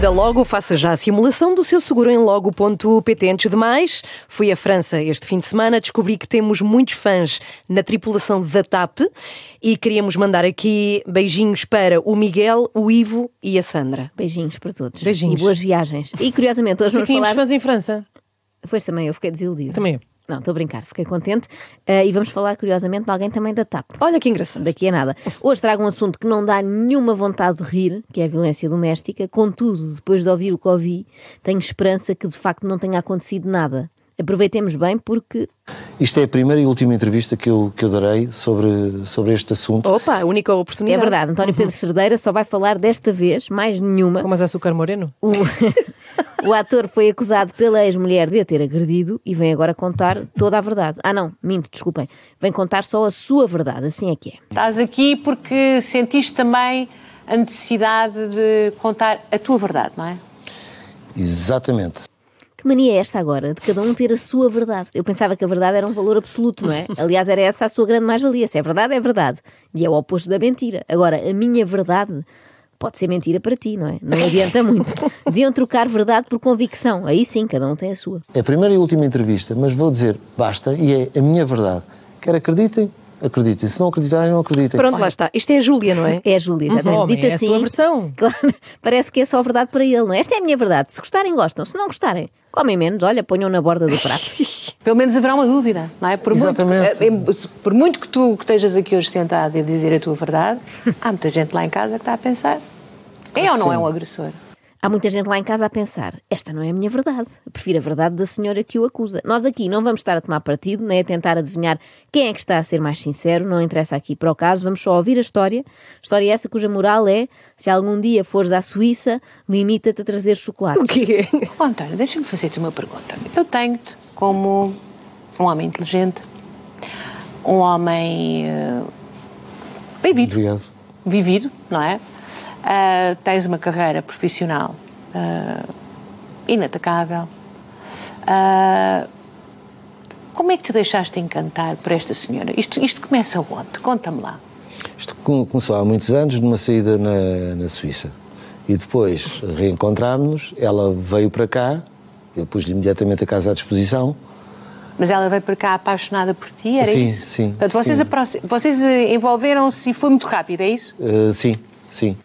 Da Logo, faça já a simulação do seu seguro em logo.pt. Antes de mais, fui à França este fim de semana, descobri que temos muitos fãs na tripulação da TAP e queríamos mandar aqui beijinhos para o Miguel, o Ivo e a Sandra. Beijinhos para todos. Beijinhos. E boas viagens. E curiosamente, hoje vamos falar. fãs em França. Pois também, eu fiquei desiludida. Também eu. Não, estou a brincar, fiquei contente. Ah, e vamos falar, curiosamente, de alguém também da TAP. Olha que engraçado. Daqui a nada. Hoje trago um assunto que não dá nenhuma vontade de rir, que é a violência doméstica. Contudo, depois de ouvir o que ouvi, tenho esperança que de facto não tenha acontecido nada. Aproveitemos bem porque. Isto é a primeira e última entrevista que eu, que eu darei sobre, sobre este assunto. Opa, a única É oportunidade. verdade, António Pedro Cerdeira só vai falar desta vez, mais nenhuma. Com mais açúcar moreno? O, o ator foi acusado pela ex-mulher de a ter agredido e vem agora contar toda a verdade. Ah, não, minto, desculpem. Vem contar só a sua verdade, assim é que é. Estás aqui porque sentiste também a necessidade de contar a tua verdade, não é? Exatamente. Que mania é esta agora, de cada um ter a sua verdade? Eu pensava que a verdade era um valor absoluto, não é? Aliás, era essa a sua grande mais-valia. Se é verdade, é verdade. E é o oposto da mentira. Agora, a minha verdade pode ser mentira para ti, não é? Não adianta muito. Deviam trocar verdade por convicção. Aí sim, cada um tem a sua. É a primeira e última entrevista, mas vou dizer basta e é a minha verdade. Quer acreditem, acreditem. Se não acreditarem, não acreditem. Pronto, lá está. Isto é a Júlia, não é? É a Júlia, exatamente. Homem, Dita é a assim. sua versão. Claro, parece que é só verdade para ele, não é? Esta é a minha verdade. Se gostarem, gostam. Se não gostarem, comem menos. Olha, ponham na borda do prato. Pelo menos haverá uma dúvida, não é? Por Exatamente. Muito, eh, por muito que tu que estejas aqui hoje sentado e a dizer a tua verdade, há muita gente lá em casa que está a pensar: é ou não é um agressor? Há muita gente lá em casa a pensar: esta não é a minha verdade. Eu prefiro a verdade da senhora que o acusa. Nós aqui não vamos estar a tomar partido, nem a tentar adivinhar quem é que está a ser mais sincero, não interessa aqui para o caso, vamos só ouvir a história. História essa cuja moral é: se algum dia fores à Suíça, limita-te a trazer chocolate. O quê? Oh, António, deixa-me fazer-te uma pergunta. Eu tenho-te como um homem inteligente, um homem eh, vivido, Obrigado. vivido, não é? Ah, tens uma carreira profissional ah, inatacável. Ah, como é que te deixaste encantar por esta senhora? Isto, isto começa onde? Conta-me lá. Isto com- começou há muitos anos numa saída na, na Suíça. E depois reencontrámos-nos, ela veio para cá, eu pus-lhe imediatamente a casa à disposição. Mas ela veio para cá apaixonada por ti, era Sim, isso? sim, Portanto, vocês, sim. vocês envolveram-se e foi muito rápido, é isso? Uh, sim, sim.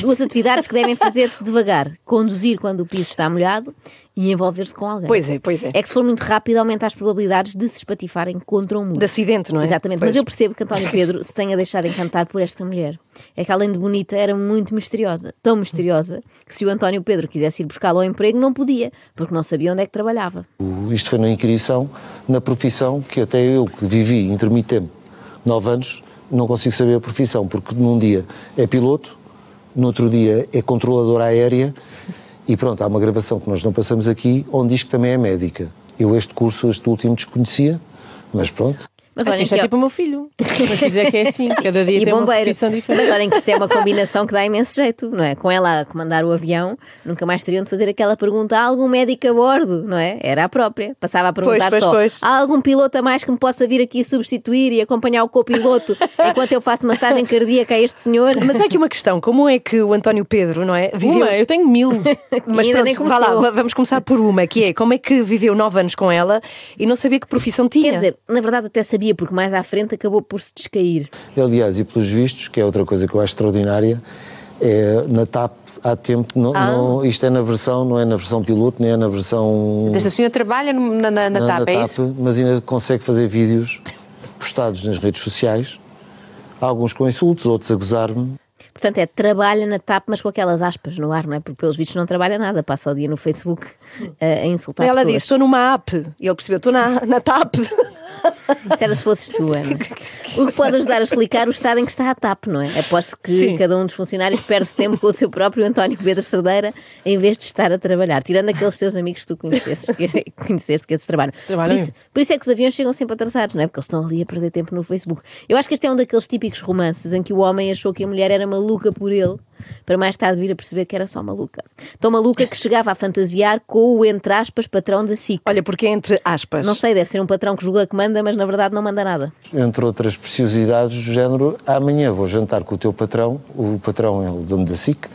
Duas atividades que devem fazer-se devagar: conduzir quando o piso está molhado e envolver-se com alguém. Pois é, pois é. É que se for muito rápido, aumenta as probabilidades de se espatifarem contra um muro. De acidente, não é? Exatamente, Pois. mas eu percebo que António Pedro se tenha deixado encantar por esta mulher. É que além de bonita, era muito misteriosa. Tão misteriosa que se o António Pedro quisesse ir buscá-la ao emprego, não podia, porque não sabia onde é que trabalhava. Isto foi na inquirição, na profissão, que até eu que vivi intermitente nove anos, não consigo saber a profissão, porque num dia é piloto, no outro dia é controladora aérea e pronto, há uma gravação que nós não passamos aqui onde diz que também é médica. Eu este curso, este último, desconhecia, mas pronto. Mas Ah, olhem é que- tipo o meu filho. Mas se dizer que é assim, cada dia e tem uma bombeiro. profissão Mas diferente. olhem que isto é uma combinação que dá imenso jeito, não é? Com ela a comandar o avião, nunca mais teriam de fazer aquela pergunta: há algum médico a bordo? Não é? Era a própria. Passava a perguntar pois, só: pois. há algum piloto a mais que me possa vir aqui substituir e acompanhar o copiloto enquanto eu faço massagem cardíaca a este senhor? Mas há aqui uma questão, como é que o António Pedro, não é? Viveu... Uma? eu tenho mil. Mas pronto, vá lá, vamos começar por uma, que é como é que viveu nove anos com ela e não sabia que profissão tinha. Quer dizer, na verdade até sabia, porque mais à frente acabou por se descair. Aliás, e pelos vistos, que é outra coisa que eu acho extraordinária, é na TAP há tempo, não, Ah. não- isto é na versão, não é na versão piloto, nem é na versão Esta senhora trabalha no- na, na, na TAP, é isso? mas ainda consegue fazer vídeos postados nas redes sociais, alguns com insultos, outros a gozar-me. Portanto, é trabalha na TAP, mas com aquelas aspas no ar, não é? Porque pelos vistos não trabalha nada, passa o dia no Facebook eh, a insultar Ela pessoas. disse: estou numa app. E ele percebeu: estou na, na TAP. Se era se fosses tu, Ana. O que pode ajudar a explicar o estado em que está a TAP, não é? Aposto que Sim. cada um dos funcionários perde tempo com o seu próprio António Pedro Cerdeira em vez de estar a trabalhar, tirando aqueles teus amigos que tu conheceste, que, conheceste que esses trabalham. Trabalham Por isso, por isso é que os aviões chegam sempre atrasados, não é? Porque eles estão ali a perder tempo no Facebook. Eu acho que este é um daqueles típicos romances em que o homem achou que a mulher era maluca por ele para mais tarde vir a perceber que era só maluca. Tão maluca que chegava a fantasiar com o, entre aspas, patrão da SIC. Olha, porque é entre aspas. Não sei, deve ser um patrão que julga que manda, mas na verdade não manda nada. Entre outras preciosidades do género, amanhã vou jantar com o teu patrão, o patrão é o dono da SIC,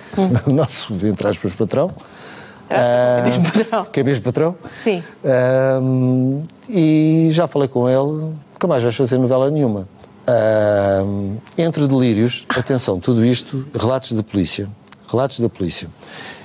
o nosso, entre aspas, patrão. é mesmo patrão. Que é mesmo patrão. Sim. Ahm, e já falei com ele, nunca mais vais fazer novela nenhuma. Ahm, entre delírios, atenção, tudo isto, relatos da polícia. Relatos da polícia.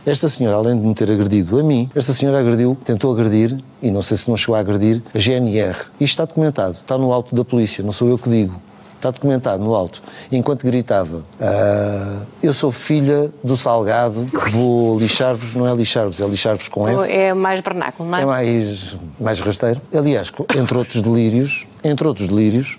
Esta senhora, além de me ter agredido a mim, esta senhora agrediu, tentou agredir, e não sei se não chegou a agredir, a GNR. Isto está documentado, está no alto da polícia, não sou eu que digo. Está documentado no alto. Enquanto gritava, "Ah, eu sou filha do Salgado, vou lixar-vos, não é lixar-vos, é lixar-vos com F. É mais vernáculo, não é? É mais, mais rasteiro. Aliás, entre outros delírios, entre outros delírios,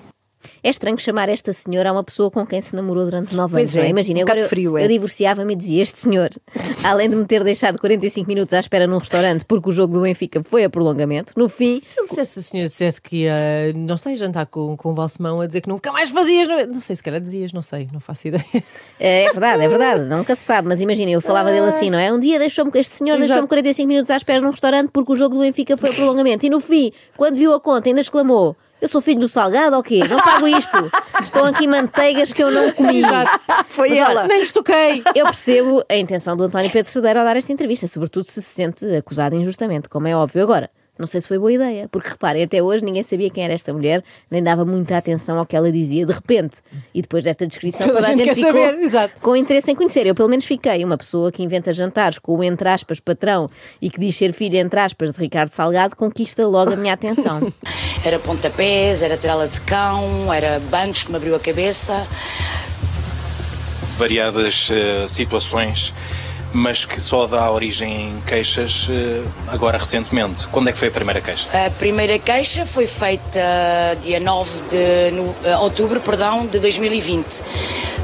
É estranho chamar esta senhora a uma pessoa com quem se namorou durante nove Pois anos. não é, Imagina, um agora eu, frio, é. eu divorciava-me e dizia: Este senhor, além de me ter deixado 45 minutos à espera num restaurante porque o jogo do Benfica foi a prolongamento, no fim. Se ele dissesse, se o senhor dissesse que ia, não sei, jantar com, com o Balsemão a dizer que nunca mais fazias, não, não sei se calhar dizias, não sei, não faço ideia. É verdade, é verdade, nunca se sabe, mas imagina, eu falava dele assim, não é? Um dia deixou-me, este senhor deixou-me 45 minutos à espera num restaurante porque o jogo do Benfica foi a prolongamento. E no fim, quando viu a conta, ainda exclamou: Eu sou filho do Salgado ou quê? Não pago isto. Estão aqui manteigas que eu não comi. Foi Mas olha, ela. Nem lhes toquei! Eu percebo a intenção do António Pedro Cerdeiro ao dar esta entrevista, sobretudo se se sente acusado injustamente, como é óbvio. Agora, não sei se foi boa ideia, porque reparem, até hoje ninguém sabia quem era esta mulher, nem dava muita atenção ao que ela dizia. De repente, e depois desta descrição, Toda toda, a a gente ficou saber, com interesse em conhecer. Eu, pelo menos, fiquei uma pessoa que inventa jantares com o entre aspas patrão e que diz ser filha entre aspas de Ricardo Salgado, conquista logo a minha atenção. Era pontapés, era tirá-la de cão, era bancos que me abriu a cabeça. variadas eh, situações, mas que só dá origem em queixas eh, agora recentemente. Quando é que foi a primeira queixa? A primeira queixa foi feita dia 9 de no- eh, outubro perdão, de 2020.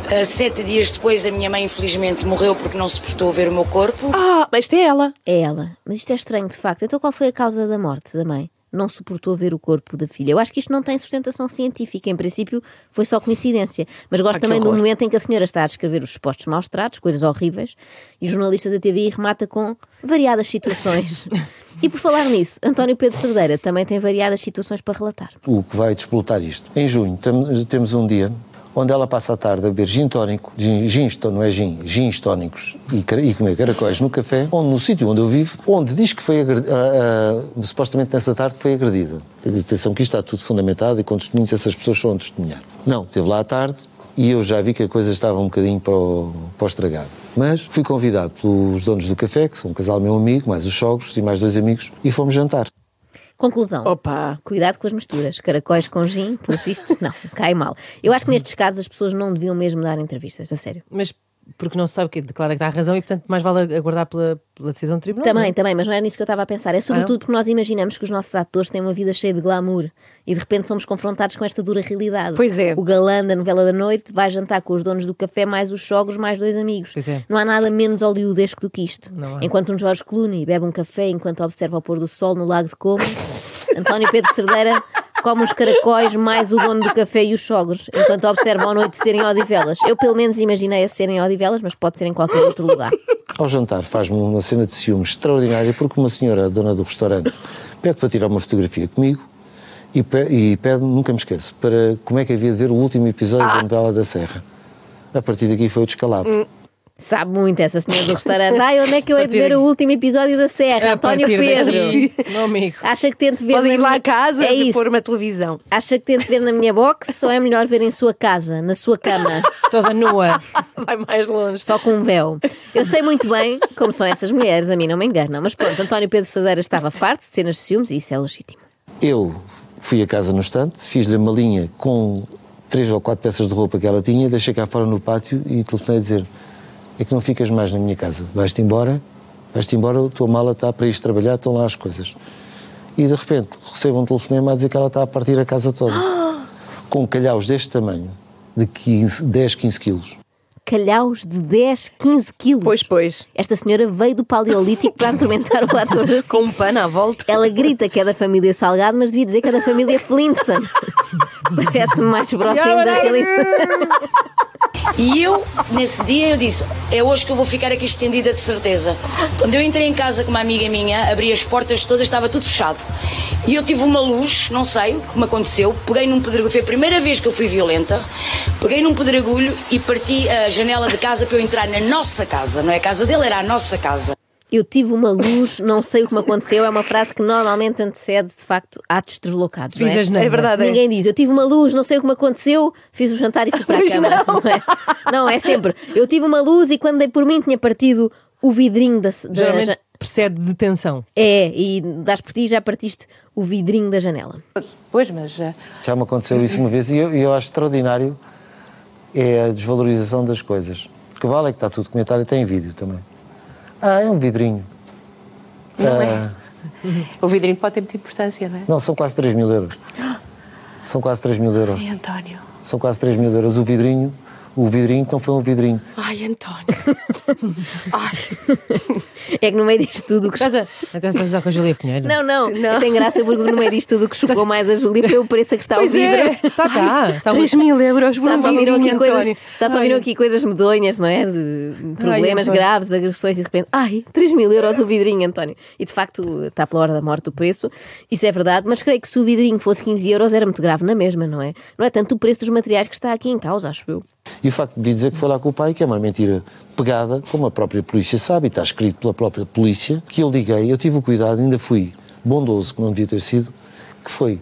Eh, Sete dias depois, a minha mãe infelizmente morreu porque não suportou ver o meu corpo. Ah, mas isto é ela. É ela. Mas isto é estranho, de facto. Então qual foi a causa da morte da mãe? Não suportou ver o corpo da filha. Eu acho que isto não tem sustentação científica. Em princípio, foi só coincidência. Mas gosto Ah, também do horror. momento em que a senhora está a descrever os supostos maus tratos, coisas horríveis, e o jornalista da TVI remata com variadas situações. e por falar nisso, António Pedro Cerdeira também tem variadas situações para relatar. o que vai desplotar isto. Em junho tem- temos um dia onde ela passa a tarde a beber gin tónico, gin, gins, tó- não é gin, gins tónicos e, e comer caracóis no café, onde no sítio onde eu vivo, onde diz que foi agredi- ah, ah, supostamente nessa tarde foi agredida. Atenção que isto está tudo fundamentado e com testemunhos essas pessoas foram testemunhar. Não, esteve lá à tarde e eu já vi que a coisa estava um bocadinho para o, para o estragado. Mas fui convidado pelos donos do café, que são um casal meu amigo, mais os sogros e mais dois amigos, e fomos jantar. Conclusão. Opa. Cuidado com as misturas. Caracóis com gin, pelos vistos, não, cai mal. Eu acho que nestes casos as pessoas não deviam mesmo dar entrevistas, a sério. Mas porque não se sabe que declara que está a razão e, portanto, mais vale aguardar pela, pela decisão do tribunal. Também, não é? também, mas não era nisso que eu estava a pensar. É sobretudo porque nós imaginamos que os nossos atores têm uma vida cheia de glamour e de repente somos confrontados com esta dura realidade. Pois é. O galã da novela da noite vai jantar com os donos do café, mais os sogros, mais dois amigos. Pois é. Não há nada menos hollywoodesco do que isto. Não. Enquanto um Jorge Clooney bebe um café enquanto observa o pôr do sol no Lago de Como, António Pedro Cerdeira come os caracóis mais o dono do café e os sogros, enquanto observam a noite serem Odivelas. Eu pelo menos imaginei a serem Odivelas, mas pode ser em qualquer outro lugar. Ao jantar faz-me uma cena de ciúmes extraordinária porque uma senhora, dona do restaurante, pede para tirar uma fotografia comigo e, pe- e pede, nunca me esqueço, para como é que havia de ver o último episódio da novela da Serra. A partir daqui foi o descalabro. Sabe muito essa senhora do restaurante. Ai, onde é que eu hei de ver o último episódio da Serra? A António Pedro. Meu amigo. Acha que tento ver Podem ir lá minha... a casa é e isso. pôr uma televisão. Acha que tento ver na minha box ou é melhor ver em sua casa, na sua cama, Toda nua. Vai mais longe. só com um véu? Eu sei muito bem como são essas mulheres, a mim não me enganam. Mas pronto, António Pedro Sadeira estava farto de cenas de ciúmes e isso é legítimo. Eu fui a casa no estante, fiz-lhe uma linha com três ou quatro peças de roupa que ela tinha, deixei cá fora no pátio e telefonei a dizer: É que não ficas mais na minha casa, vais-te embora, vais-te embora, a tua mala está para ir trabalhar, estão lá as coisas. E de repente recebo um telefonema a dizer que ela está a partir a casa toda, com calhaus deste tamanho, de 15, 10, 15 quilos. Calhaus de 10, 15 quilos. Pois, pois. Esta senhora veio do Paleolítico para atormentar o ator assim. Com um pano à volta. Ela grita que é da família Salgado, mas devia dizer que é da família Flintstone. Parece-me mais próximo da realidade. E eu, nesse dia, eu disse: é hoje que eu vou ficar aqui estendida de certeza. Quando eu entrei em casa com uma amiga minha, abri as portas todas, estava tudo fechado. E eu tive uma luz, não sei o que me aconteceu, peguei num pedregulho, foi a primeira vez que eu fui violenta, peguei num pedregulho e parti a janela de casa para eu entrar na nossa casa. Não é a casa dele, era a nossa casa. Eu tive uma luz, não sei o que me aconteceu. É uma frase que normalmente antecede, de facto, atos deslocados. não Fiz é? asneira. É verdade. é. Ninguém diz, eu tive uma luz, não sei o que me aconteceu, fiz o jantar e fui para a cama. não. é? Não, é sempre. Eu tive uma luz e quando dei por mim tinha partido o vidrinho da. da Geralmente ja- precede detenção. É, e das por ti e já partiste o vidrinho da janela. Pois, mas eh, Já me aconteceu isso uma vez e eu, eu acho extraordinário é a desvalorização das coisas. Porque vale é que está tudo documentado e tem vídeo também. Ah, é um vidrinho. não Ah, é. O vidrinho pode ter muita importância, não é? Não, são quase 3 mil euros. São quase 3 mil euros. Ai, António. São quase 3 mil euros. O vidrinho, o vidrinho que não foi um vidrinho. Ai, António. Ai. É que no meio disto tudo o que. Estás a, até estás a usar com a Júlia Pinheiro. Não, não, Não. tem graça porque no meio disto tudo o que chocou mais a Júlia foi o preço a que está Pois o vidro. é. Está cá. Está 3 mil euros por Já um só viram vidrinho, aqui coisas, António. já só viram aqui coisas medonhas, não é? De problemas António. graves, agressões e de repente, ai, 3 mil euros o vidrinho, António. E de facto está pela hora da morte o preço, isso é verdade, mas creio que se o vidrinho fosse 15 euros era muito grave na mesma, não é? Não é tanto o preço dos materiais que está aqui em causa, acho eu. E o facto de dizer que foi lá com o pai, que é uma mentira pegada, como a própria polícia sabe, e está escrito pela própria polícia, que eu liguei, eu tive o cuidado, ainda fui bondoso, que não devia ter sido, que foi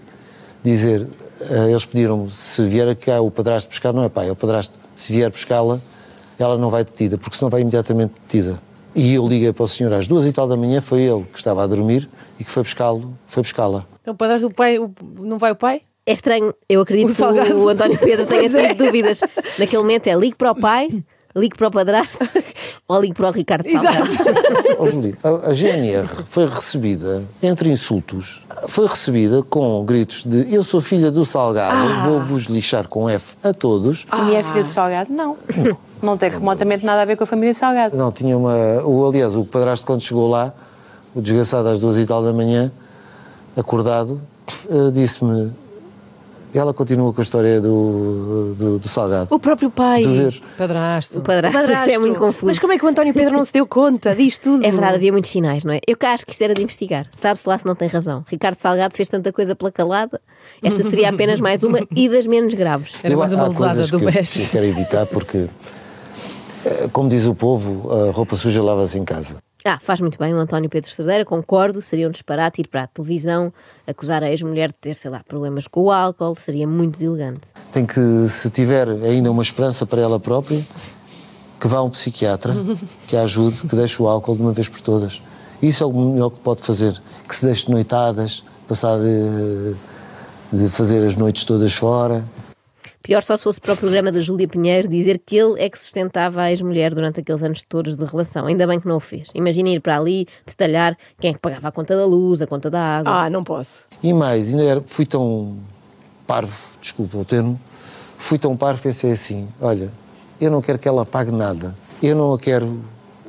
dizer, eh, eles pediram-me, se vier cá o padrasto buscar, não é pai, é o padrasto, se vier buscá-la, ela não vai detida, porque senão vai imediatamente detida. E eu liguei para o senhor às duas e tal da manhã, foi ele que estava a dormir e que foi buscá-lo, foi buscá-la. Então, para trás do pai, o- não vai o pai? É estranho, eu acredito O que o António Pedro tenha é. tido dúvidas. Naquele momento é ligue para o pai, ligue para o padrasto ou ligue para o Ricardo Salgado. Júlio, a, a GNR foi recebida, entre insultos, foi recebida com gritos de eu sou filha do Salgado, vou-vos lixar com F a todos. E é filho do Salgado? Não. Não tem remotamente nada a ver com a família Salgado. Não, tinha uma. O, aliás, o padrasto, quando chegou lá, o desgraçado às duas e tal da manhã, acordado, eh, disse-me. Ela continua com a história do, do, do Salgado. O próprio pai. Vês? Padrasto. O padrasto, isto é Padrasto. muito confuso. Mas como é que o António Pedro não se deu conta disto tudo? É verdade, havia muitos sinais, não é? Eu cá acho que isto era de investigar. Sabe-se lá se não tem razão. Ricardo Salgado fez tanta coisa pela calada. Esta seria apenas mais uma e das menos graves. Era mais uma lesada do que que eu quero evitar porque, eh, como diz o povo, a roupa suja lava-se em casa. Ah, faz muito bem o António Pedro Cerdeira, concordo. Seria um disparate ir para a televisão, acusar a ex-mulher de ter, sei lá, problemas com o álcool, seria muito deselegante. Tem que, se tiver ainda uma esperança para ela própria, que vá a um psiquiatra, que a ajude, que deixe o álcool de uma vez por todas. Isso é o melhor que pode fazer. Que se deixe de noitadas, passar eh, de fazer as noites todas fora. Pior só se fosse para o programa da Júlia Pinheiro dizer que ele é que sustentava a ex-mulher durante aqueles anos todos de relação. Ainda bem que não o fez. Imagina ir para ali, detalhar quem é que pagava a conta da luz, a conta da água. Ah, não posso. E mais, ainda era, fui tão parvo, desculpa o termo, fui tão parvo, pensei assim, olha, eu não quero que ela pague nada. Eu não a quero...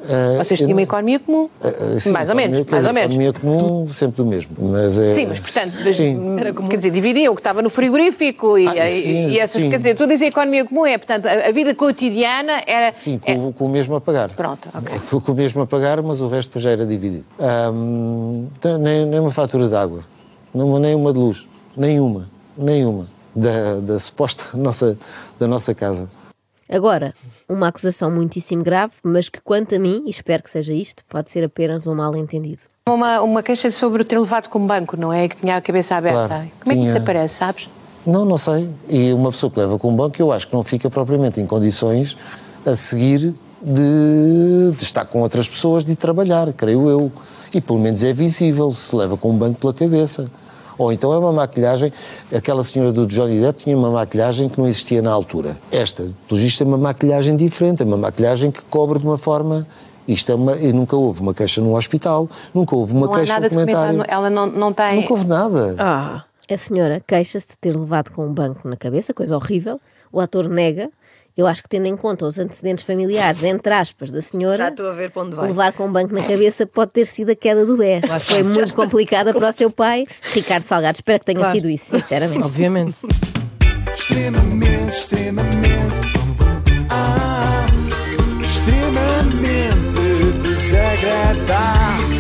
eh, Vocês tinham uma economia comum. Eh, sim, mais ou menos, mais ou menos. Economia comum, sempre do mesmo. Mas é, Sim, mas portanto, Sim. quer dizer, dividiam o que estava no frigorífico e, Ah, sim, e essas, sim. quer dizer, tu dizes a economia comum é, portanto, a, a vida cotidiana era. Sim, é- com, com o mesmo a pagar. Pronto, ok. Com, com o mesmo a pagar, mas o resto já era dividido. Então, nem, nem uma fatura de água, nem uma, nem uma de luz, nenhuma, nenhuma, da, da suposta nossa, da nossa casa. Agora, uma acusação muitíssimo grave, mas que quanto a mim, e espero que seja isto, pode ser apenas um mal-entendido. Uma, uma queixa sobre ter levado com banco, não é? Que tinha a cabeça aberta. Claro, Como é que isso aparece, sabes? Não, não sei. E uma pessoa que leva com um banco, eu acho que não fica propriamente em condições a seguir de, de estar com outras pessoas, de trabalhar, creio eu. E pelo menos é visível se leva com um banco pela cabeça. Ou então é uma maquilhagem. Aquela senhora do Johnny Depp tinha uma maquilhagem que não existia na altura. Esta, pelo visto, é uma maquilhagem diferente, é uma maquilhagem que cobre de uma forma. Isto é uma, e nunca houve uma queixa no hospital, nunca houve uma não queixa nada no comentário. Ela não, não tem. Nunca houve nada. Ah, A senhora queixa-se de ter levado com um banco na cabeça, coisa horrível. O ator nega eu acho que tendo em conta os antecedentes familiares, entre aspas, da senhora, Já estou a ver para onde vai. levar com um banco na cabeça pode ter sido a queda do BES. Lá está, Foi muito complicada para o seu pai, Ricardo Salgado. Espero que tenha Claro. sido isso, sinceramente. Obviamente. Extremamente, extremamente. Ah, extremamente desagradável.